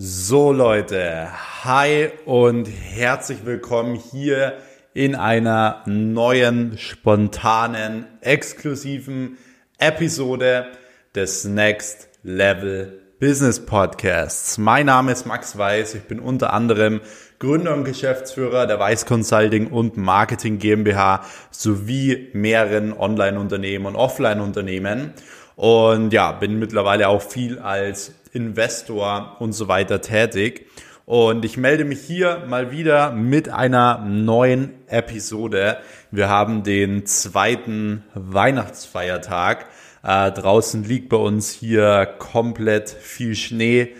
So Leute, hi und herzlich willkommen hier in einer neuen, spontanen, exklusiven Episode des Next Level Business Podcasts. Mein Name ist Max Weiß, ich bin unter anderem Gründer und Geschäftsführer der Weiß Consulting und Marketing GmbH sowie mehreren Online-Unternehmen und Offline-Unternehmen und ja, bin mittlerweile auch viel als Investor und so weiter tätig. Und ich melde mich hier mal wieder mit einer neuen Episode. Wir haben den zweiten Weihnachtsfeiertag. Äh, draußen liegt bei uns hier komplett viel Schnee.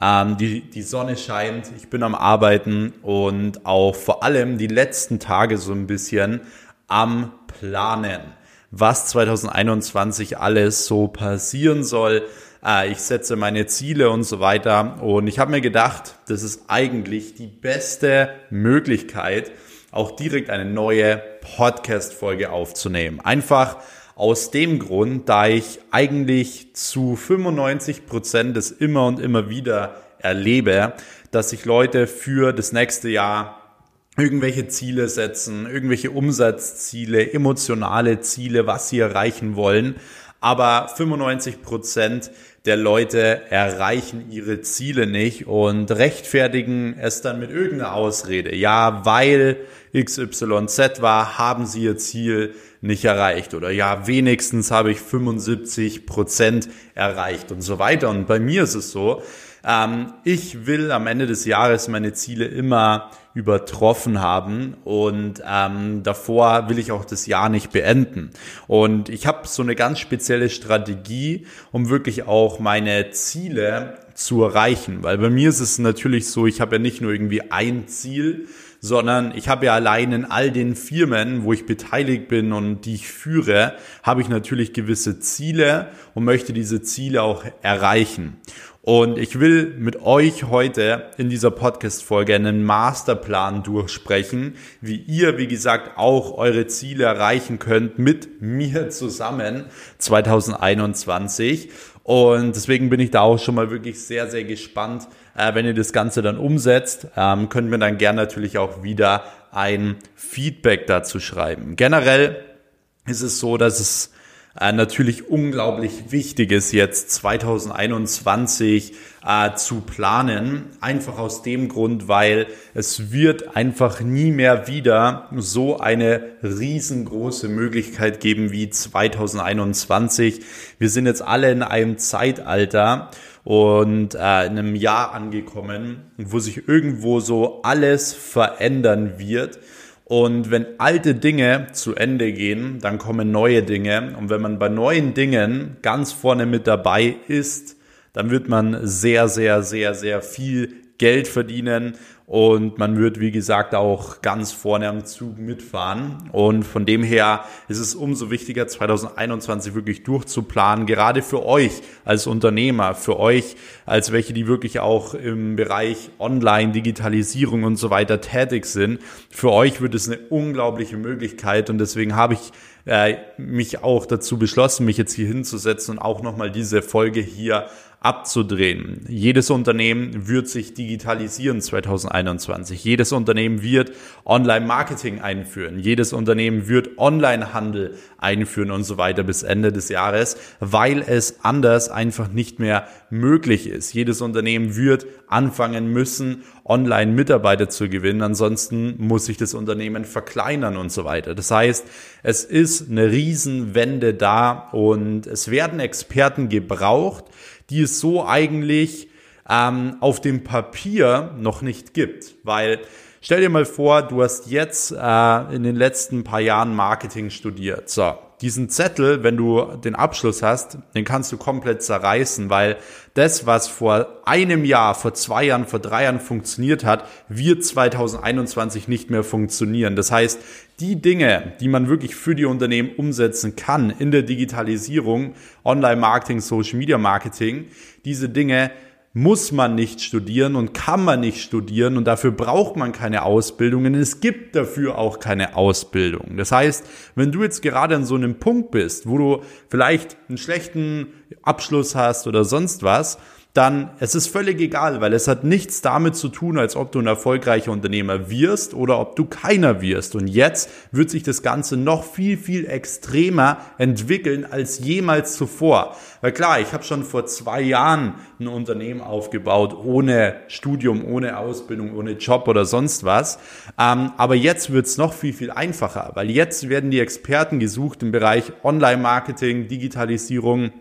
Ähm, die, die Sonne scheint, ich bin am Arbeiten und auch vor allem die letzten Tage so ein bisschen am Planen, was 2021 alles so passieren soll äh, ich setze meine Ziele und so weiter. Und ich habe mir gedacht, das ist eigentlich die beste Möglichkeit, auch direkt eine neue Podcast-Folge aufzunehmen. Einfach aus dem Grund, da ich eigentlich zu 95 Prozent das immer und immer wieder erlebe, dass sich Leute für das nächste Jahr irgendwelche Ziele setzen, irgendwelche Umsatzziele, emotionale Ziele, was sie erreichen wollen. Aber 95 Prozent der Leute erreichen ihre Ziele nicht und rechtfertigen es dann mit irgendeiner Ausrede. Ja, weil XYZ war, haben sie ihr Ziel nicht erreicht. Oder ja, wenigstens habe ich 75 Prozent erreicht und so weiter. Und bei mir ist es so, ähm, ich will am Ende des Jahres meine Ziele immer übertroffen haben und ähm, davor will ich auch das Jahr nicht beenden. Und ich habe so eine ganz spezielle Strategie, um wirklich auch meine Ziele zu erreichen. Weil bei mir ist es natürlich so, ich habe ja nicht nur irgendwie ein Ziel, sondern ich habe ja allein in all den Firmen, wo ich beteiligt bin und die ich führe, habe ich natürlich gewisse Ziele und möchte diese Ziele auch erreichen. Und ich will mit euch heute in dieser Podcast-Folge einen Masterplan durchsprechen, wie ihr, wie gesagt, auch eure Ziele erreichen könnt mit mir zusammen 2021. Und deswegen bin ich da auch schon mal wirklich sehr, sehr gespannt. Äh, wenn ihr das Ganze dann umsetzt, ähm, können wir dann gerne natürlich auch wieder ein Feedback dazu schreiben. Generell ist es so, dass es äh, natürlich unglaublich wichtig ist, jetzt 2021 äh, zu planen. Einfach aus dem Grund, weil es wird einfach nie mehr wieder so eine riesengroße Möglichkeit geben wie 2021. Wir sind jetzt alle in einem Zeitalter und äh, in einem Jahr angekommen, wo sich irgendwo so alles verändern wird. Und wenn alte Dinge zu Ende gehen, dann kommen neue Dinge. Und wenn man bei neuen Dingen ganz vorne mit dabei ist, dann wird man sehr, sehr, sehr, sehr viel Geld verdienen und man wird, wie gesagt, auch ganz vorne am Zug mitfahren. Und von dem her ist es umso wichtiger, 2021 wirklich durchzuplanen, gerade für euch als Unternehmer, für euch als welche, die wirklich auch im Bereich Online, Digitalisierung und so weiter tätig sind. Für euch wird es eine unglaubliche Möglichkeit und deswegen habe ich äh, mich auch dazu beschlossen, mich jetzt hier hinzusetzen und auch nochmal diese Folge hier abzudrehen. Jedes Unternehmen wird sich digitalisieren 2021. Jedes Unternehmen wird Online-Marketing einführen. Jedes Unternehmen wird Online-Handel einführen und so weiter bis Ende des Jahres, weil es anders einfach nicht mehr möglich ist. Jedes Unternehmen wird anfangen müssen, Online-Mitarbeiter zu gewinnen. Ansonsten muss sich das Unternehmen verkleinern und so weiter. Das heißt, es ist eine Riesenwende da und es werden Experten gebraucht, die es so eigentlich ähm, auf dem Papier noch nicht gibt. Weil stell dir mal vor, du hast jetzt äh, in den letzten paar Jahren Marketing studiert. So, diesen Zettel, wenn du den Abschluss hast, den kannst du komplett zerreißen, weil das, was vor einem Jahr, vor zwei Jahren, vor drei Jahren funktioniert hat, wird 2021 nicht mehr funktionieren. Das heißt, die Dinge, die man wirklich für die Unternehmen umsetzen kann in der Digitalisierung, Online-Marketing, Social-Media-Marketing, diese Dinge muss man nicht studieren und kann man nicht studieren und dafür braucht man keine Ausbildungen. Es gibt dafür auch keine Ausbildung. Das heißt, wenn du jetzt gerade an so einem Punkt bist, wo du vielleicht einen schlechten Abschluss hast oder sonst was, dann es ist völlig egal, weil es hat nichts damit zu tun, als ob du ein erfolgreicher Unternehmer wirst oder ob du keiner wirst. Und jetzt wird sich das Ganze noch viel, viel extremer entwickeln als jemals zuvor. Weil klar, ich habe schon vor zwei Jahren ein Unternehmen aufgebaut, ohne Studium, ohne Ausbildung, ohne Job oder sonst was. Ähm, aber jetzt wird's noch viel, viel einfacher, weil jetzt werden die Experten gesucht im Bereich Online-Marketing, Digitalisierung.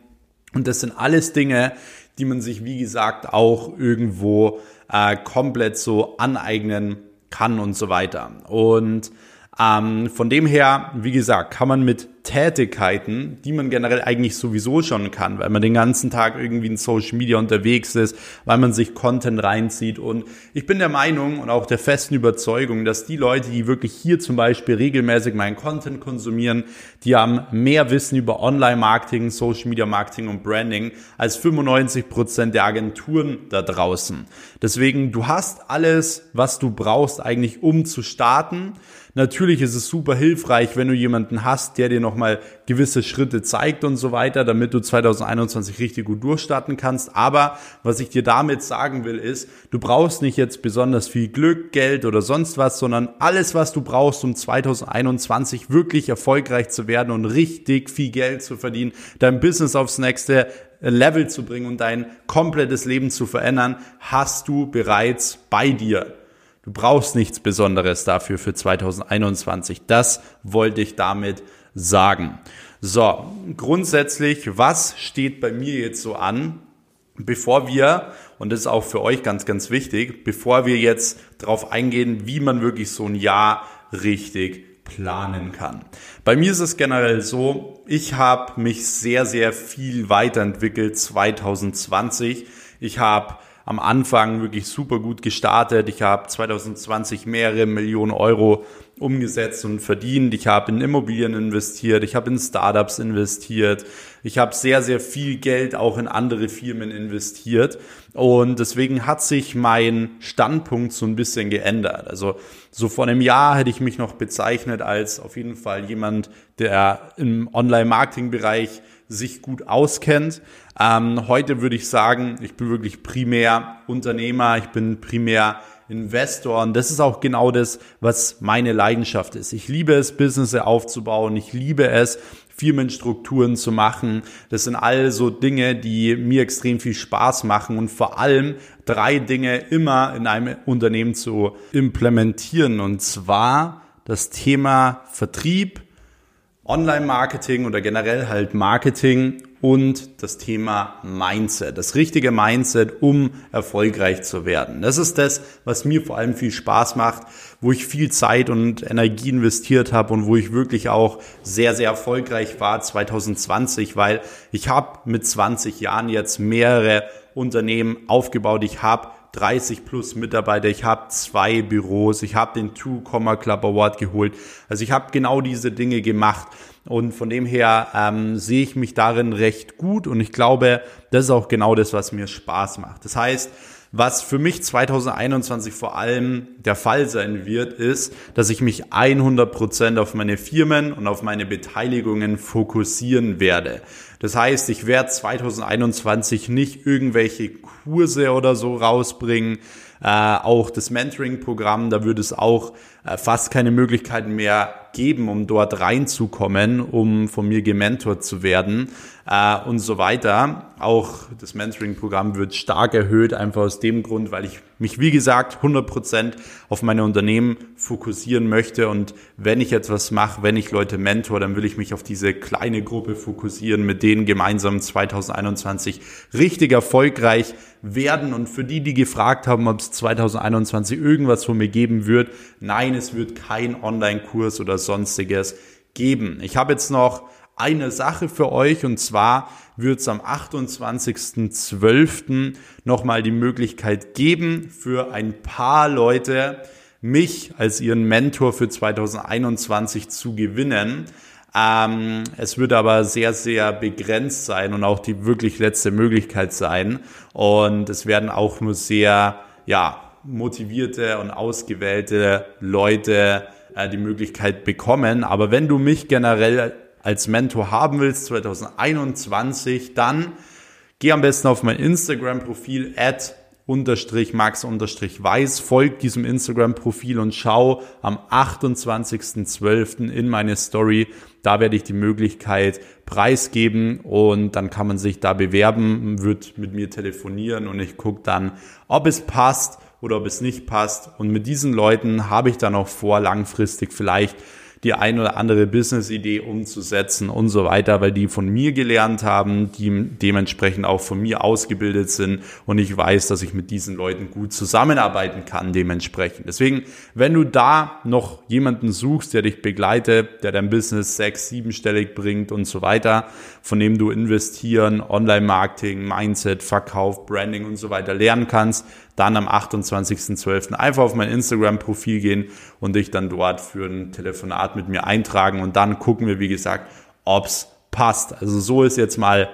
Und das sind alles Dinge, die man sich, wie gesagt, auch irgendwo äh, komplett so aneignen kann und so weiter. Und ähm, von dem her, wie gesagt, kann man mit Tätigkeiten, die man generell eigentlich sowieso schon kann, weil man den ganzen Tag irgendwie in Social Media unterwegs ist, weil man sich Content reinzieht. Und ich bin der Meinung und auch der festen Überzeugung, dass die Leute, die wirklich hier zum Beispiel regelmäßig meinen Content konsumieren, die haben mehr Wissen über Online-Marketing, Social Media Marketing und Branding als 95 Prozent der Agenturen da draußen. Deswegen, du hast alles, was du brauchst eigentlich, um zu starten. Natürlich ist es super hilfreich, wenn du jemanden hast, der dir nochmal gewisse Schritte zeigt und so weiter, damit du 2021 richtig gut durchstarten kannst. Aber was ich dir damit sagen will, ist, du brauchst nicht jetzt besonders viel Glück, Geld oder sonst was, sondern alles, was du brauchst, um 2021 wirklich erfolgreich zu werden und richtig viel Geld zu verdienen, dein Business aufs nächste Level zu bringen und dein komplettes Leben zu verändern, hast du bereits bei dir. Du brauchst nichts Besonderes dafür für 2021. Das wollte ich damit sagen. So, grundsätzlich, was steht bei mir jetzt so an? Bevor wir, und das ist auch für euch ganz, ganz wichtig, bevor wir jetzt darauf eingehen, wie man wirklich so ein Jahr richtig planen kann. Bei mir ist es generell so, ich habe mich sehr, sehr viel weiterentwickelt 2020. Ich habe am Anfang wirklich super gut gestartet. Ich habe 2020 mehrere Millionen Euro umgesetzt und verdient. Ich habe in Immobilien investiert, ich habe in Startups investiert, ich habe sehr, sehr viel Geld auch in andere Firmen investiert. Und deswegen hat sich mein Standpunkt so ein bisschen geändert. Also so vor einem Jahr hätte ich mich noch bezeichnet als auf jeden Fall jemand, der im Online-Marketing-Bereich sich gut auskennt. Ähm, heute würde ich sagen, ich bin wirklich primär Unternehmer, ich bin primär Investor und das ist auch genau das, was meine Leidenschaft ist. Ich liebe es, Business aufzubauen, ich liebe es, Firmenstrukturen zu machen. Das sind all so Dinge, die mir extrem viel Spaß machen und vor allem drei Dinge immer in einem Unternehmen zu implementieren und zwar das Thema Vertrieb, Online-Marketing oder generell halt Marketing und das Thema Mindset, das richtige Mindset, um erfolgreich zu werden. Das ist das, was mir vor allem viel Spaß macht, wo ich viel Zeit und Energie investiert habe und wo ich wirklich auch sehr, sehr erfolgreich war 2020, weil ich habe mit 20 Jahren jetzt mehrere Unternehmen aufgebaut. Ich habe 30 plus Mitarbeiter, ich habe zwei Büros, ich habe den Two Comma Club Award geholt. Also ich habe genau diese Dinge gemacht und von dem her ähm, sehe ich mich darin recht gut und ich glaube, das ist auch genau das, was mir Spaß macht. Das heißt, was für mich 2021 vor allem der Fall sein wird, ist, dass ich mich 100% auf meine Firmen und auf meine Beteiligungen fokussieren werde. Das heißt, ich werde 2021 nicht irgendwelche Kurse oder so rausbringen, äh, auch das Mentoring-Programm, da würde es auch äh, fast keine Möglichkeiten mehr geben, um dort reinzukommen, um von mir gementort zu werden äh, und so weiter. Auch das Mentoring-Programm wird stark erhöht, einfach aus dem Grund, weil ich mich, wie gesagt, 100% auf meine Unternehmen fokussieren möchte. Und wenn ich etwas mache, wenn ich Leute mentor, dann will ich mich auf diese kleine Gruppe fokussieren, mit denen gemeinsam 2021 richtig erfolgreich werden. Und für die, die gefragt haben, ob es 2021 irgendwas von mir geben wird, nein, es wird kein Online-Kurs oder sonstiges geben. Ich habe jetzt noch eine Sache für euch und zwar wird es am 28.12. nochmal die Möglichkeit geben für ein paar Leute, mich als ihren Mentor für 2021 zu gewinnen. Ähm, es wird aber sehr, sehr begrenzt sein und auch die wirklich letzte Möglichkeit sein. Und es werden auch nur sehr, ja, motivierte und ausgewählte Leute äh, die Möglichkeit bekommen. Aber wenn du mich generell als Mentor haben willst 2021, dann Geh am besten auf mein Instagram-Profil at unterstrich max unterstrich weiß, folgt diesem Instagram-Profil und schau am 28.12. in meine Story. Da werde ich die Möglichkeit preisgeben und dann kann man sich da bewerben, wird mit mir telefonieren und ich gucke dann, ob es passt oder ob es nicht passt. Und mit diesen Leuten habe ich dann auch vor, langfristig vielleicht die ein oder andere Business-Idee umzusetzen und so weiter, weil die von mir gelernt haben, die dementsprechend auch von mir ausgebildet sind und ich weiß, dass ich mit diesen Leuten gut zusammenarbeiten kann dementsprechend. Deswegen, wenn du da noch jemanden suchst, der dich begleitet, der dein Business sechs, siebenstellig bringt und so weiter, von dem du investieren, Online-Marketing, Mindset, Verkauf, Branding und so weiter lernen kannst, dann am 28.12. einfach auf mein Instagram-Profil gehen und dich dann dort für ein Telefonat mit mir eintragen und dann gucken wir, wie gesagt, ob's passt. Also so ist jetzt mal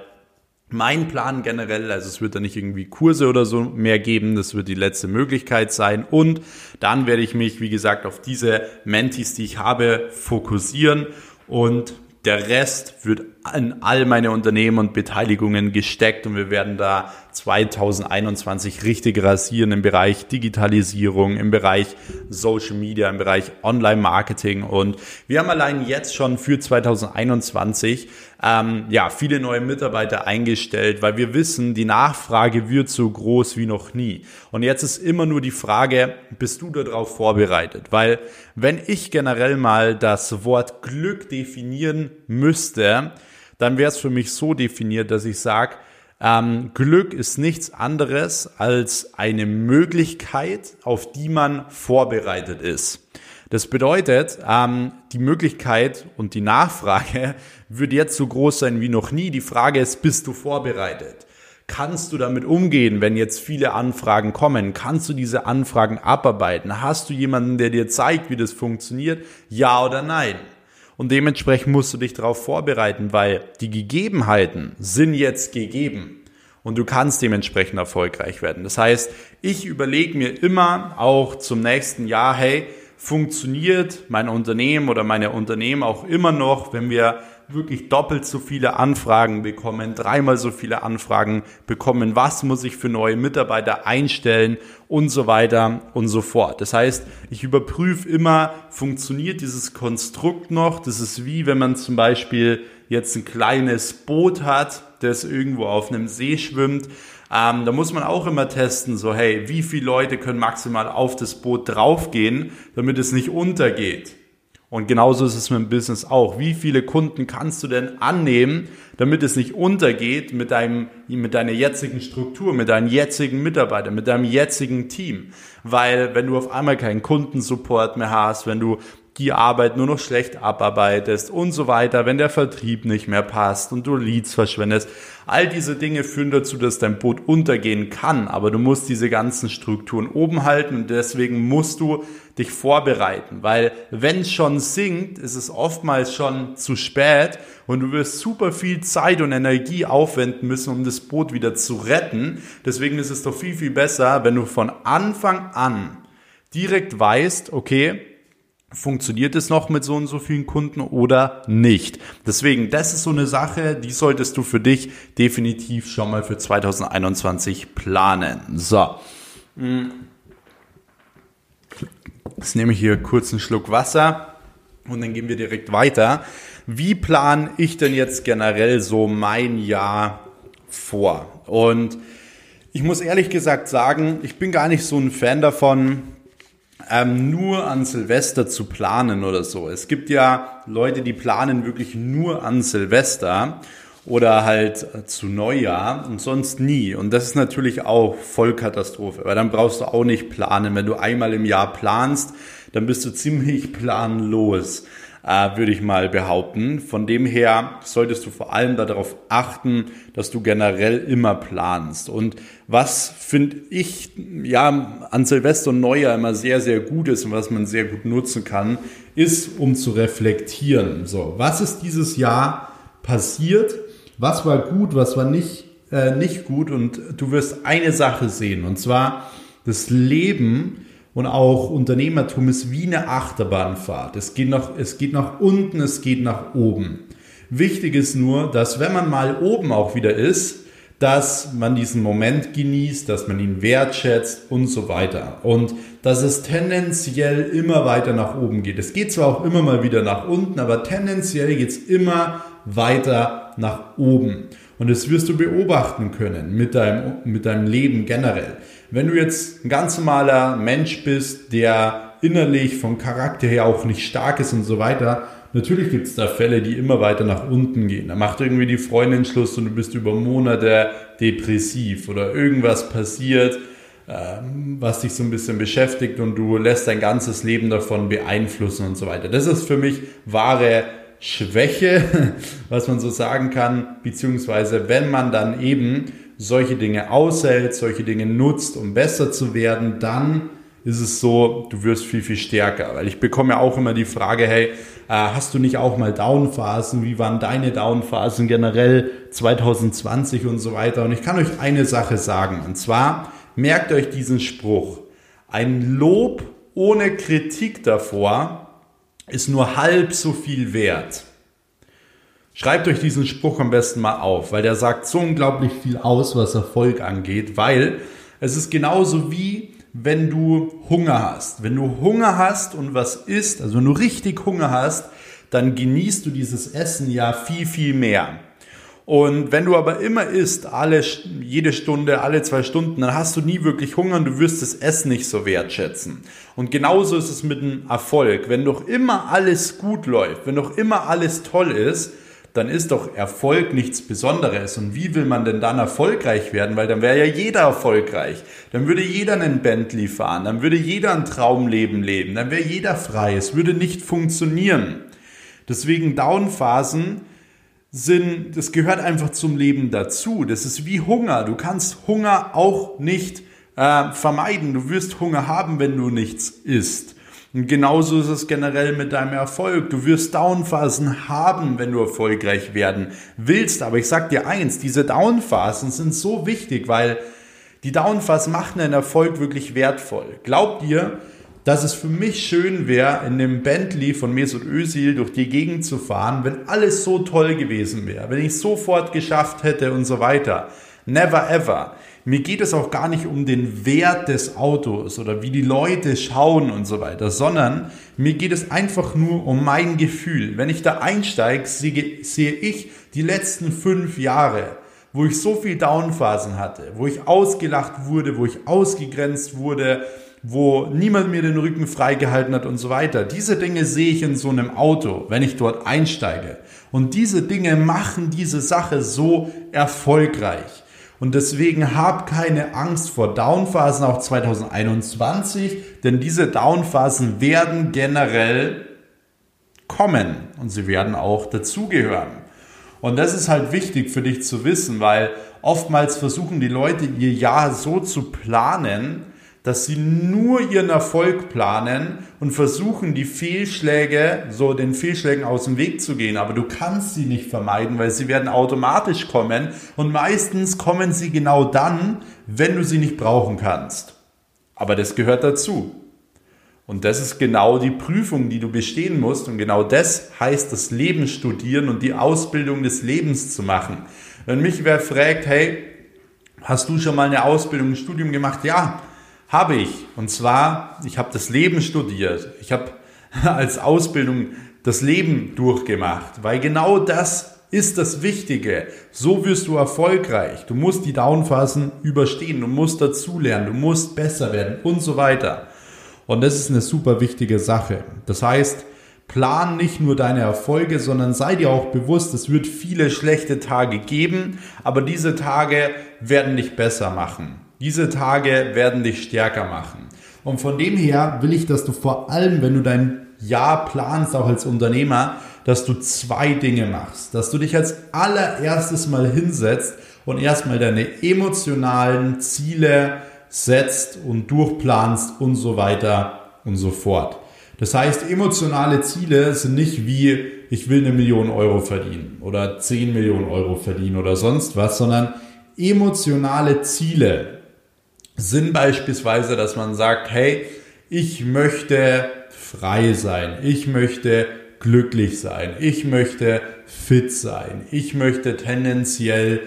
mein Plan generell, also es wird da nicht irgendwie Kurse oder so mehr geben, das wird die letzte Möglichkeit sein und dann werde ich mich, wie gesagt, auf diese Mentis, die ich habe, fokussieren und der Rest wird in all meine Unternehmen und Beteiligungen gesteckt und wir werden da 2021 richtig rasieren im Bereich Digitalisierung, im Bereich Social Media, im Bereich Online-Marketing und wir haben allein jetzt schon für 2021 ähm, ja viele neue Mitarbeiter eingestellt, weil wir wissen, die Nachfrage wird so groß wie noch nie. Und jetzt ist immer nur die Frage, bist du darauf vorbereitet? Weil wenn ich generell mal das Wort Glück definieren müsste, dann wäre es für mich so definiert, dass ich sage, ähm, Glück ist nichts anderes als eine Möglichkeit, auf die man vorbereitet ist. Das bedeutet, ähm, die Möglichkeit und die Nachfrage wird jetzt so groß sein wie noch nie. Die Frage ist, bist du vorbereitet? Kannst du damit umgehen, wenn jetzt viele Anfragen kommen? Kannst du diese Anfragen abarbeiten? Hast du jemanden, der dir zeigt, wie das funktioniert? Ja oder nein? Und dementsprechend musst du dich darauf vorbereiten, weil die Gegebenheiten sind jetzt gegeben und du kannst dementsprechend erfolgreich werden. Das heißt, ich überlege mir immer auch zum nächsten Jahr, hey, funktioniert mein Unternehmen oder meine Unternehmen auch immer noch, wenn wir wirklich doppelt so viele Anfragen bekommen, dreimal so viele Anfragen bekommen, was muss ich für neue Mitarbeiter einstellen und so weiter und so fort. Das heißt, ich überprüfe immer, funktioniert dieses Konstrukt noch? Das ist wie, wenn man zum Beispiel jetzt ein kleines Boot hat, das irgendwo auf einem See schwimmt. Ähm, da muss man auch immer testen, so hey, wie viele Leute können maximal auf das Boot draufgehen, damit es nicht untergeht. Und genauso ist es mit dem Business auch. Wie viele Kunden kannst du denn annehmen, damit es nicht untergeht mit deinem, mit deiner jetzigen Struktur, mit deinen jetzigen Mitarbeitern, mit deinem jetzigen Team? Weil wenn du auf einmal keinen Kundensupport mehr hast, wenn du die Arbeit nur noch schlecht abarbeitest und so weiter, wenn der Vertrieb nicht mehr passt und du Leads verschwendest. All diese Dinge führen dazu, dass dein Boot untergehen kann, aber du musst diese ganzen Strukturen oben halten und deswegen musst du dich vorbereiten, weil wenn es schon sinkt, ist es oftmals schon zu spät und du wirst super viel Zeit und Energie aufwenden müssen, um das Boot wieder zu retten. Deswegen ist es doch viel, viel besser, wenn du von Anfang an direkt weißt, okay, funktioniert es noch mit so und so vielen Kunden oder nicht. Deswegen, das ist so eine Sache, die solltest du für dich definitiv schon mal für 2021 planen. So. Jetzt nehme ich hier kurz einen Schluck Wasser und dann gehen wir direkt weiter. Wie plane ich denn jetzt generell so mein Jahr vor? Und ich muss ehrlich gesagt sagen, ich bin gar nicht so ein Fan davon, ähm, nur an Silvester zu planen oder so. Es gibt ja Leute, die planen wirklich nur an Silvester oder halt zu Neujahr und sonst nie. Und das ist natürlich auch Vollkatastrophe, weil dann brauchst du auch nicht planen. Wenn du einmal im Jahr planst, dann bist du ziemlich planlos äh, würde ich mal behaupten. Von dem her solltest du vor allem darauf achten, dass du generell immer planst. Und was finde ich ja an Silvester und Neujahr immer sehr, sehr gut ist und was man sehr gut nutzen kann, ist, um zu reflektieren. So, was ist dieses Jahr passiert? Was war gut, was war nicht, äh, nicht gut? Und du wirst eine Sache sehen, und zwar das Leben und auch Unternehmertum ist wie eine Achterbahnfahrt. Es geht, nach, es geht nach unten, es geht nach oben. Wichtig ist nur, dass wenn man mal oben auch wieder ist, dass man diesen Moment genießt, dass man ihn wertschätzt und so weiter. Und dass es tendenziell immer weiter nach oben geht. Es geht zwar auch immer mal wieder nach unten, aber tendenziell geht es immer weiter nach oben. Und das wirst du beobachten können mit deinem, mit deinem Leben generell. Wenn du jetzt ein ganz normaler Mensch bist, der innerlich vom Charakter her auch nicht stark ist und so weiter, natürlich gibt es da Fälle, die immer weiter nach unten gehen. Da macht irgendwie die Freundin Schluss und du bist über Monate depressiv oder irgendwas passiert, ähm, was dich so ein bisschen beschäftigt und du lässt dein ganzes Leben davon beeinflussen und so weiter. Das ist für mich wahre Schwäche, was man so sagen kann, beziehungsweise wenn man dann eben solche Dinge aushält, solche Dinge nutzt, um besser zu werden, dann ist es so, du wirst viel, viel stärker. Weil ich bekomme ja auch immer die Frage, hey, äh, hast du nicht auch mal Downphasen? Wie waren deine Downphasen generell 2020 und so weiter? Und ich kann euch eine Sache sagen. Und zwar merkt euch diesen Spruch. Ein Lob ohne Kritik davor ist nur halb so viel wert. Schreibt euch diesen Spruch am besten mal auf, weil der sagt so unglaublich viel aus, was Erfolg angeht, weil es ist genauso wie wenn du Hunger hast. Wenn du Hunger hast und was isst, also wenn du richtig Hunger hast, dann genießt du dieses Essen ja viel, viel mehr. Und wenn du aber immer isst, alle, jede Stunde, alle zwei Stunden, dann hast du nie wirklich Hunger und du wirst das Essen nicht so wertschätzen. Und genauso ist es mit dem Erfolg. Wenn doch immer alles gut läuft, wenn doch immer alles toll ist, dann ist doch Erfolg nichts Besonderes. Und wie will man denn dann erfolgreich werden? Weil dann wäre ja jeder erfolgreich. Dann würde jeder einen Bentley fahren, dann würde jeder ein Traumleben leben, dann wäre jeder frei. Es würde nicht funktionieren. Deswegen Downphasen sind, das gehört einfach zum Leben dazu. Das ist wie Hunger. Du kannst Hunger auch nicht äh, vermeiden. Du wirst Hunger haben, wenn du nichts isst. Und genauso ist es generell mit deinem Erfolg. Du wirst Downphasen haben, wenn du erfolgreich werden willst. Aber ich sag dir eins, diese Downphasen sind so wichtig, weil die Downphasen machen einen Erfolg wirklich wertvoll. Glaubt ihr, dass es für mich schön wäre, in dem Bentley von Mesut Özil durch die Gegend zu fahren, wenn alles so toll gewesen wäre, wenn ich sofort geschafft hätte und so weiter. Never ever. Mir geht es auch gar nicht um den Wert des Autos oder wie die Leute schauen und so weiter, sondern mir geht es einfach nur um mein Gefühl. Wenn ich da einsteige, sehe, ich die letzten fünf Jahre, wo ich so viel Downphasen hatte, wo ich ausgelacht wurde, wo ich ausgegrenzt wurde, wo niemand mir den Rücken freigehalten hat und so weiter. Diese Dinge sehe ich in so einem Auto, wenn ich dort einsteige. Und diese Dinge machen diese Sache so erfolgreich. Und deswegen hab keine Angst vor Downphasen auch 2021, denn diese Downphasen werden generell kommen und sie werden auch dazugehören. Und das ist halt wichtig für dich zu wissen, weil oftmals versuchen die Leute ihr Jahr so zu planen, dass sie nur ihren Erfolg planen und versuchen, die Fehlschläge, so den Fehlschlägen aus dem Weg zu gehen. Aber du kannst sie nicht vermeiden, weil sie werden automatisch kommen und meistens kommen sie genau dann, wenn du sie nicht brauchen kannst. Aber das gehört dazu. Und das ist genau die Prüfung, die du bestehen musst. Und genau das heißt das Leben studieren und die Ausbildung des Lebens zu machen. Wenn mich wer fragt, hey, hast du schon mal eine Ausbildung, ein Studium gemacht? Ja, habe ich. Und zwar, ich habe das Leben studiert. Ich habe als Ausbildung das Leben durchgemacht, weil genau das ist das Wichtige. So wirst du erfolgreich. Du musst die Downphasen überstehen, du musst dazulernen, du musst besser werden und so weiter. Und das ist eine super wichtige Sache. Das heißt, plan nicht nur deine Erfolge, sondern sei dir auch bewusst, es wird viele schlechte Tage geben, aber diese Tage werden dich besser machen. Diese Tage werden dich stärker machen. Und von dem her will ich, dass du vor allem, wenn du dein Jahr planst, auch als Unternehmer, dass du zwei Dinge machst. Dass du dich als allererstes mal hinsetzt und erstmal deine emotionalen Ziele setzt und durchplanst und so weiter und so fort. Das heißt, emotionale Ziele sind nicht wie, ich will eine Million Euro verdienen oder 10 Millionen Euro verdienen oder sonst was, sondern emotionale Ziele sind beispielsweise, dass man sagt, hey, ich möchte frei sein, ich möchte glücklich sein, ich möchte fit sein, ich möchte tendenziell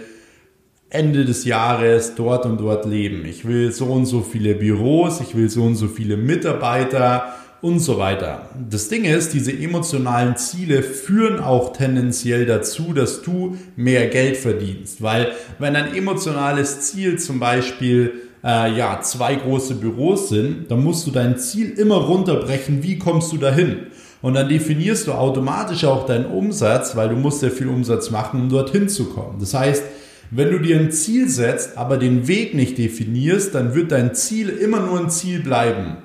Ende des Jahres dort und dort leben. Ich will so und so viele Büros, ich will so und so viele Mitarbeiter und so weiter. Das Ding ist, diese emotionalen Ziele führen auch tendenziell dazu, dass du mehr Geld verdienst. Weil wenn ein emotionales Ziel zum Beispiel äh, ja, zwei große Büros sind, dann musst du dein Ziel immer runterbrechen, wie kommst du dahin? Und dann definierst du automatisch auch deinen Umsatz, weil du musst ja viel Umsatz machen, um dorthin zu kommen. Das heißt, wenn du dir ein Ziel setzt, aber den Weg nicht definierst, dann wird dein Ziel immer nur ein Ziel bleiben.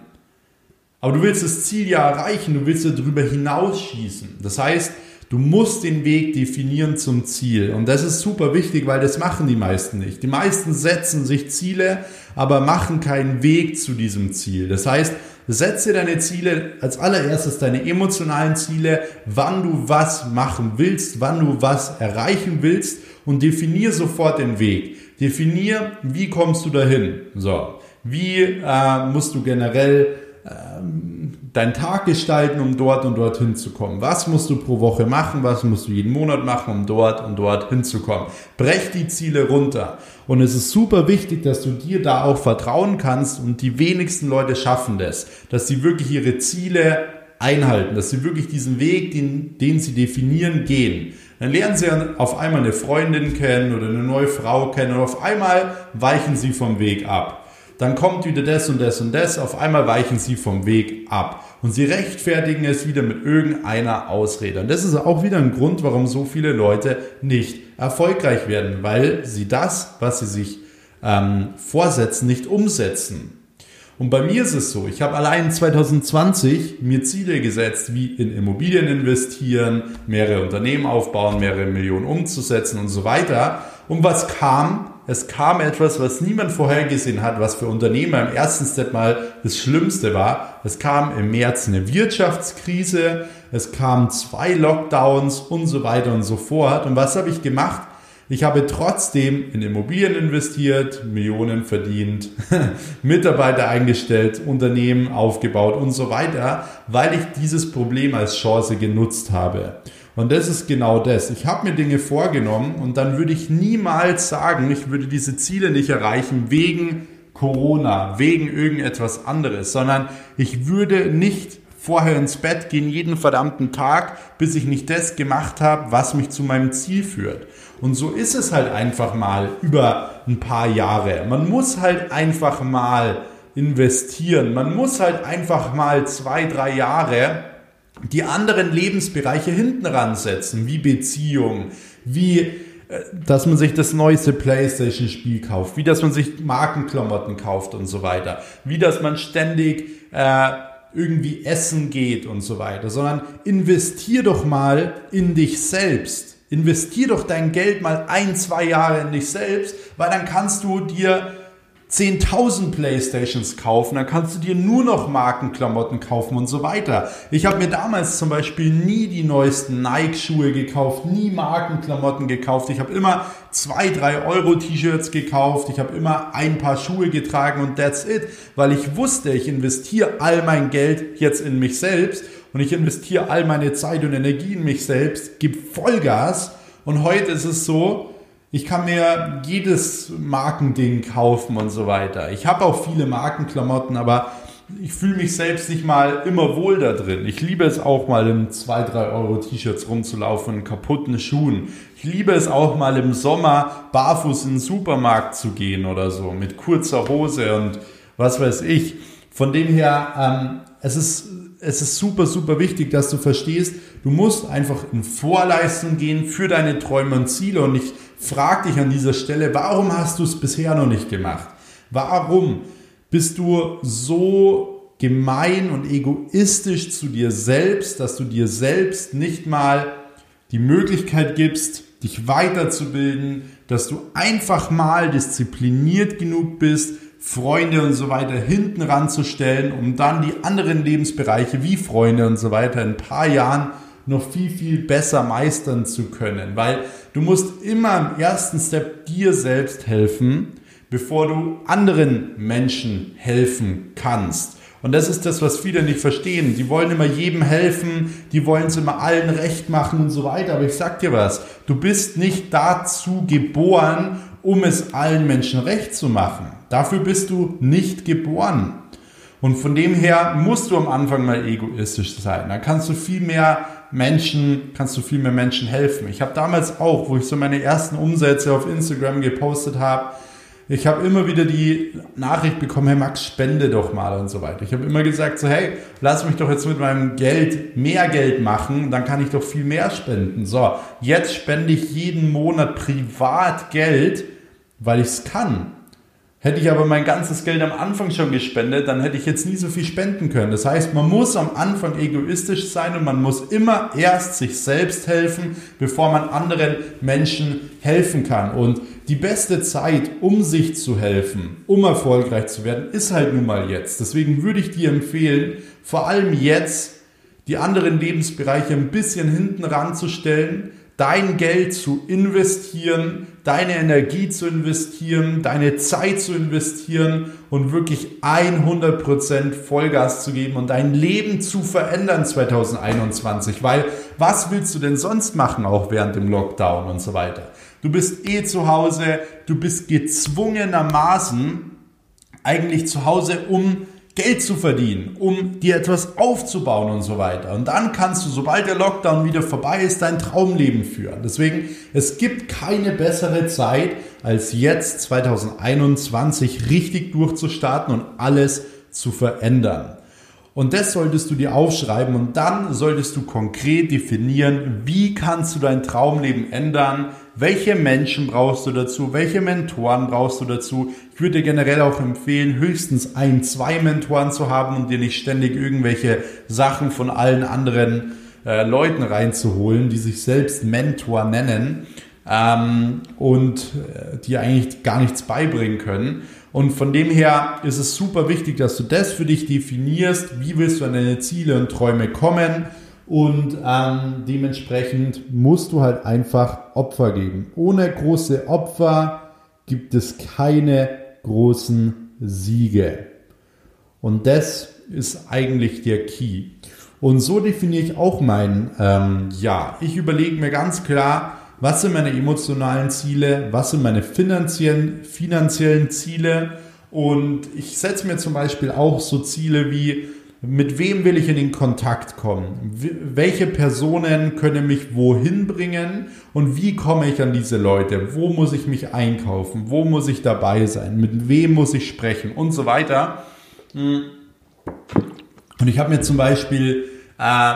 Aber du willst das Ziel ja erreichen, du willst ja darüber hinausschießen. Das heißt, du musst den Weg definieren zum Ziel. Und das ist super wichtig, weil das machen die meisten nicht. Die meisten setzen sich Ziele, aber machen keinen Weg zu diesem Ziel. Das heißt, setze deine Ziele als allererstes deine emotionalen Ziele, wann du was machen willst, wann du was erreichen willst und definier sofort den Weg. Definier, wie kommst du dahin. So, wie äh, musst du generell ähm, deinen Tag gestalten, um dort und dort hinzukommen? Was musst du pro Woche machen? Was musst du jeden Monat machen, um dort und dort hinzukommen? Brech die Ziele runter. Und es ist super wichtig, dass du dir da auch vertrauen kannst und die wenigsten Leute schaffen das, dass sie wirklich ihre Ziele einhalten, dass sie wirklich diesen Weg, den, den sie definieren, gehen. Dann lernen sie auf einmal eine Freundin kennen oder eine neue Frau kennen und auf einmal weichen sie vom Weg ab dann kommt wieder das und das und das, auf einmal weichen sie vom Weg ab. Und sie rechtfertigen es wieder mit irgendeiner Ausrede. Und das ist auch wieder ein Grund, warum so viele Leute nicht erfolgreich werden, weil sie das, was sie sich ähm, vorsetzen, nicht umsetzen. Und bei mir ist es so, ich habe allein 2020 mir Ziele gesetzt, wie in Immobilien investieren, mehrere Unternehmen aufbauen, mehrere Millionen umzusetzen und so weiter. Und was kam? Es kam etwas, was niemand vorhergesehen hat, was für Unternehmer im ersten Step mal das Schlimmste war. Es kam im März eine Wirtschaftskrise, es kamen zwei Lockdowns und so weiter und so fort. Und was habe ich gemacht? Ich habe trotzdem in Immobilien investiert, Millionen verdient, Mitarbeiter eingestellt, Unternehmen aufgebaut und so weiter, weil ich dieses Problem als Chance genutzt habe. Und das ist genau das. Ich habe mir Dinge vorgenommen und dann würde ich niemals sagen, ich würde diese Ziele nicht erreichen wegen Corona, wegen irgendetwas anderes, sondern ich würde nicht vorher ins Bett gehen jeden verdammten Tag, bis ich nicht das gemacht habe, was mich zu meinem Ziel führt. Und so ist es halt einfach mal über ein paar Jahre. Man muss halt einfach mal investieren. Man muss halt einfach mal zwei, drei Jahre die anderen Lebensbereiche hinten ransetzen, wie Beziehung, wie äh, dass man sich das neueste PlayStation-Spiel kauft, wie dass man sich Markenklamotten kauft und so weiter, wie dass man ständig äh, irgendwie essen geht und so weiter, sondern investier doch mal in dich selbst. Investier doch dein Geld mal ein, zwei Jahre in dich selbst, weil dann kannst du dir 10.000 Playstations kaufen, dann kannst du dir nur noch Markenklamotten kaufen und so weiter. Ich habe mir damals zum Beispiel nie die neuesten Nike-Schuhe gekauft, nie Markenklamotten gekauft. Ich habe immer zwei, drei Euro T-Shirts gekauft. Ich habe immer ein paar Schuhe getragen und that's it, weil ich wusste, ich investiere all mein Geld jetzt in mich selbst und ich investiere all meine Zeit und Energie in mich selbst, gebe Vollgas und heute ist es so, ich kann mir jedes Markending kaufen und so weiter. Ich habe auch viele Markenklamotten, aber ich fühle mich selbst nicht mal immer wohl da drin. Ich liebe es auch mal in 2, 3 Euro T-Shirts rumzulaufen, in kaputten Schuhen. Ich liebe es auch mal im Sommer barfuß in den Supermarkt zu gehen oder so, mit kurzer Hose und was weiß ich. Von dem her, ähm, es ist es ist super, super wichtig, dass du verstehst, du musst einfach in Vorleistung gehen für deine Träume und Ziele und ich frage dich an dieser Stelle, warum hast du es bisher noch nicht gemacht? Warum bist du so gemein und egoistisch zu dir selbst, dass du dir selbst nicht mal die Möglichkeit gibst, dich weiterzubilden, dass du einfach mal diszipliniert genug bist, Freunde und so weiter hinten ranzustellen, um dann die anderen Lebensbereiche wie Freunde und so weiter in ein paar Jahren noch viel, viel besser meistern zu können. Weil du musst immer im ersten Step dir selbst helfen, bevor du anderen Menschen helfen kannst. Und das ist das, was viele nicht verstehen. Die wollen immer jedem helfen, die wollen es immer allen recht machen und so weiter. Aber ich sag dir was, du bist nicht dazu geboren, um es allen Menschen recht zu machen. Dafür bist du nicht geboren. Und von dem her musst du am Anfang mal egoistisch sein. Da kannst du viel mehr Menschen, kannst du viel mehr Menschen helfen. Ich habe damals auch, wo ich so meine ersten Umsätze auf Instagram gepostet habe, ich habe immer wieder die Nachricht bekommen, hey Max, spende doch mal und so weiter. Ich habe immer gesagt, so hey, lass mich doch jetzt mit meinem Geld mehr Geld machen, dann kann ich doch viel mehr spenden. So, jetzt spende ich jeden Monat privat Geld, weil ich es kann. Hätte ich aber mein ganzes Geld am Anfang schon gespendet, dann hätte ich jetzt nie so viel spenden können. Das heißt, man muss am Anfang egoistisch sein und man muss immer erst sich selbst helfen, bevor man anderen Menschen helfen kann. Und die beste Zeit, um sich zu helfen, um erfolgreich zu werden, ist halt nun mal jetzt. Deswegen würde ich dir empfehlen, vor allem jetzt die anderen Lebensbereiche ein bisschen hinten ranzustellen, dein Geld zu investieren, deine Energie zu investieren, deine Zeit zu investieren und wirklich 100% Vollgas zu geben und dein Leben zu verändern 2021. Weil was willst du denn sonst machen, auch während dem Lockdown und so weiter? Du bist eh zu Hause, du bist gezwungenermaßen eigentlich zu Hause, um Geld zu verdienen, um dir etwas aufzubauen und so weiter. Und dann kannst du, sobald der Lockdown wieder vorbei ist, dein Traumleben führen. Deswegen, es gibt keine bessere Zeit, als jetzt 2021 richtig durchzustarten und alles zu verändern. Und das solltest du dir aufschreiben und dann solltest du konkret definieren, wie kannst du dein Traumleben ändern, welche Menschen brauchst du dazu, welche Mentoren brauchst du dazu. Ich würde dir generell auch empfehlen, höchstens ein, zwei Mentoren zu haben und dir nicht ständig irgendwelche Sachen von allen anderen äh, Leuten reinzuholen, die sich selbst Mentor nennen ähm, und äh, die eigentlich gar nichts beibringen können. Und von dem her ist es super wichtig, dass du das für dich definierst. Wie willst du an deine Ziele und Träume kommen? Und ähm, dementsprechend musst du halt einfach Opfer geben. Ohne große Opfer gibt es keine großen Siege. Und das ist eigentlich der Key. Und so definiere ich auch mein ähm, Ja. Ich überlege mir ganz klar, was sind meine emotionalen Ziele, was sind meine finanziellen, finanziellen Ziele. Und ich setze mir zum Beispiel auch so Ziele wie, mit wem will ich in den Kontakt kommen? Welche Personen können mich wohin bringen? Und wie komme ich an diese Leute? Wo muss ich mich einkaufen? Wo muss ich dabei sein? Mit wem muss ich sprechen? Und so weiter. Und ich habe mir zum Beispiel äh,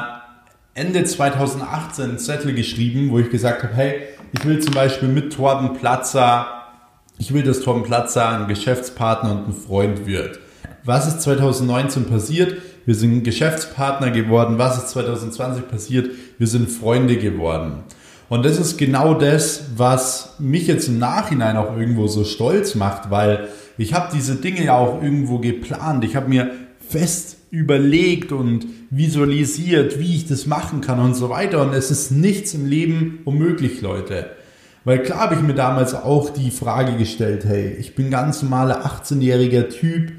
Ende 2018 einen Zettel geschrieben, wo ich gesagt habe, hey, ich will zum Beispiel mit Torben Platzer, ich will, dass Torben Platzer ein Geschäftspartner und ein Freund wird. Was ist 2019 passiert? Wir sind Geschäftspartner geworden. Was ist 2020 passiert? Wir sind Freunde geworden. Und das ist genau das, was mich jetzt im Nachhinein auch irgendwo so stolz macht, weil ich habe diese Dinge ja auch irgendwo geplant. Ich habe mir fest überlegt und visualisiert, wie ich das machen kann und so weiter. Und es ist nichts im Leben unmöglich, Leute. Weil klar habe ich mir damals auch die Frage gestellt, hey, ich bin ganz normaler 18-jähriger Typ.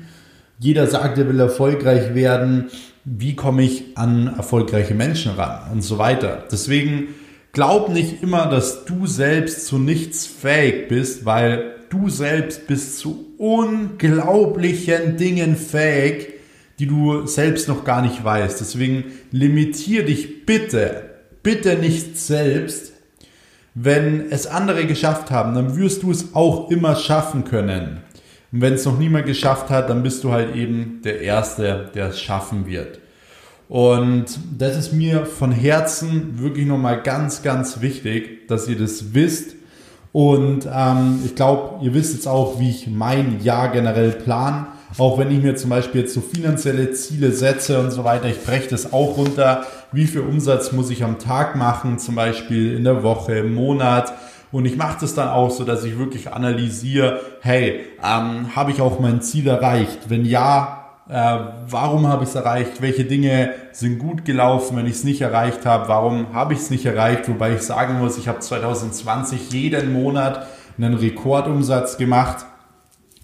Jeder sagt, er will erfolgreich werden. Wie komme ich an erfolgreiche Menschen ran und so weiter. Deswegen glaub nicht immer, dass du selbst zu nichts fähig bist, weil du selbst bist zu unglaublichen Dingen fähig, die du selbst noch gar nicht weißt. Deswegen limitier dich bitte, bitte nicht selbst. Wenn es andere geschafft haben, dann wirst du es auch immer schaffen können. Und wenn es noch niemand geschafft hat, dann bist du halt eben der Erste, der es schaffen wird. Und das ist mir von Herzen wirklich nochmal ganz, ganz wichtig, dass ihr das wisst. Und ähm, ich glaube, ihr wisst jetzt auch, wie ich mein Jahr generell plan. Auch wenn ich mir zum Beispiel jetzt so finanzielle Ziele setze und so weiter, ich breche das auch runter. Wie viel Umsatz muss ich am Tag machen, zum Beispiel in der Woche, im Monat? Und ich mache das dann auch so, dass ich wirklich analysiere, hey, ähm, habe ich auch mein Ziel erreicht? Wenn ja, äh, warum habe ich es erreicht? Welche Dinge sind gut gelaufen, wenn ich es nicht erreicht habe? Warum habe ich es nicht erreicht? Wobei ich sagen muss, ich habe 2020 jeden Monat einen Rekordumsatz gemacht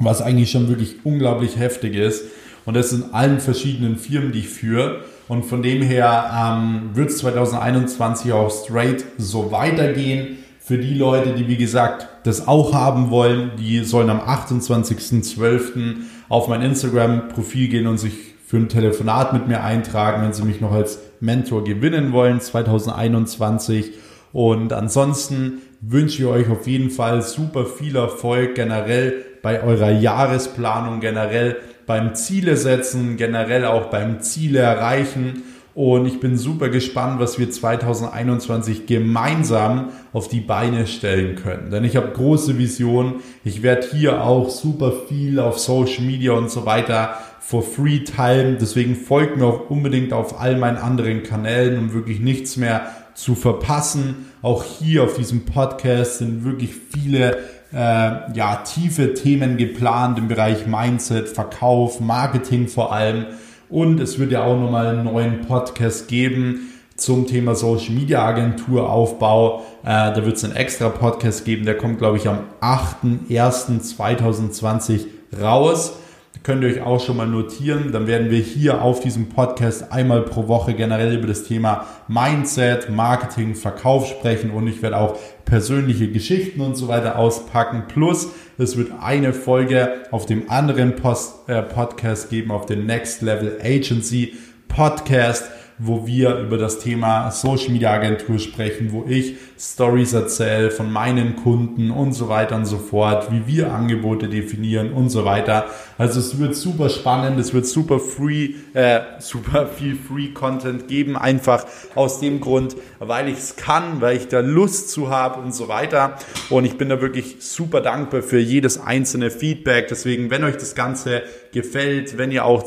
was eigentlich schon wirklich unglaublich heftig ist. Und das in allen verschiedenen Firmen, die ich führe. Und von dem her ähm, wird es 2021 auch straight so weitergehen. Für die Leute, die wie gesagt das auch haben wollen, die sollen am 28.12. auf mein Instagram-Profil gehen und sich für ein Telefonat mit mir eintragen, wenn sie mich noch als Mentor gewinnen wollen 2021. Und ansonsten wünsche ich euch auf jeden Fall super viel Erfolg generell bei eurer Jahresplanung, generell beim Ziele setzen, generell auch beim Ziele erreichen. Und ich bin super gespannt, was wir 2021 gemeinsam auf die Beine stellen können. Denn ich habe große Visionen. Ich werde hier auch super viel auf Social Media und so weiter for free teilen. Deswegen folgt mir auch unbedingt auf all meinen anderen Kanälen, um wirklich nichts mehr zu verpassen. Auch hier auf diesem Podcast sind wirklich viele äh, ja, tiefe Themen geplant im Bereich Mindset, Verkauf, Marketing vor allem. Und es wird ja auch nochmal einen neuen Podcast geben zum Thema Social Media Agentur Aufbau. Äh, da wird es einen extra Podcast geben, der kommt, glaube ich, am 8.1.2020 raus könnt ihr euch auch schon mal notieren. Dann werden wir hier auf diesem Podcast einmal pro Woche generell über das Thema Mindset, Marketing, Verkauf sprechen und ich werde auch persönliche Geschichten und so weiter auspacken. Plus, es wird eine Folge auf dem anderen Post, äh, Podcast geben, auf den Next Level Agency Podcast wo wir über das Thema Social Media Agentur sprechen, wo ich Stories erzähle von meinen Kunden und so weiter und so fort, wie wir Angebote definieren und so weiter. Also es wird super spannend, es wird super free, äh, super viel Free Content geben, einfach aus dem Grund, weil ich es kann, weil ich da Lust zu habe und so weiter. Und ich bin da wirklich super dankbar für jedes einzelne Feedback. Deswegen, wenn euch das Ganze gefällt, wenn ihr auch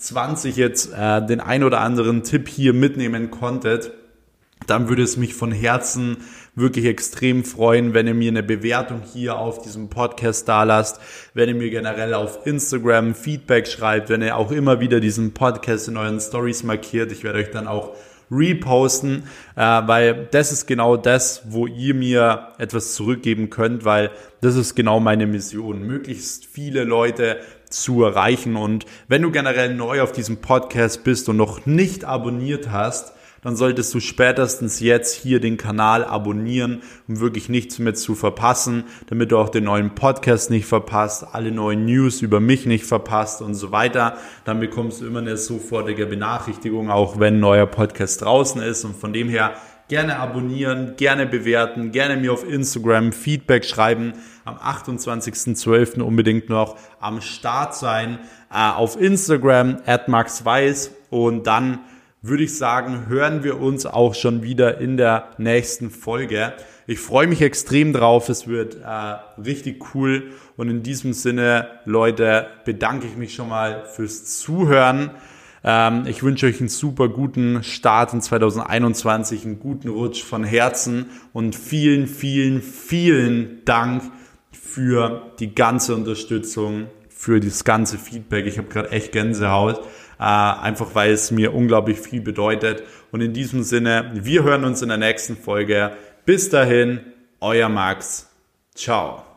2020 jetzt äh, den ein oder anderen Tipp hier mitnehmen konntet, dann würde es mich von Herzen wirklich extrem freuen, wenn ihr mir eine Bewertung hier auf diesem Podcast da lasst, wenn ihr mir generell auf Instagram Feedback schreibt, wenn ihr auch immer wieder diesen Podcast in euren Stories markiert. Ich werde euch dann auch reposten, äh, weil das ist genau das, wo ihr mir etwas zurückgeben könnt, weil das ist genau meine Mission, möglichst viele Leute zu erreichen. Und wenn du generell neu auf diesem Podcast bist und noch nicht abonniert hast, dann solltest du spätestens jetzt hier den Kanal abonnieren, um wirklich nichts mehr zu verpassen, damit du auch den neuen Podcast nicht verpasst, alle neuen News über mich nicht verpasst und so weiter. Dann bekommst du immer eine sofortige Benachrichtigung, auch wenn ein neuer Podcast draußen ist. Und von dem her gerne abonnieren, gerne bewerten, gerne mir auf Instagram Feedback schreiben. Am 28.12. unbedingt noch am Start sein. Äh, auf Instagram at Max Weiß und dann würde ich sagen, hören wir uns auch schon wieder in der nächsten Folge. Ich freue mich extrem drauf. Es wird äh, richtig cool. Und in diesem Sinne, Leute, bedanke ich mich schon mal fürs Zuhören. Ähm, ich wünsche euch einen super guten Start in 2021, einen guten Rutsch von Herzen und vielen, vielen, vielen Dank für die ganze Unterstützung, für das ganze Feedback. Ich habe gerade echt Gänsehaut äh, einfach weil es mir unglaublich viel bedeutet. Und in diesem Sinne, wir hören uns in der nächsten Folge. Bis dahin, euer Max. Ciao.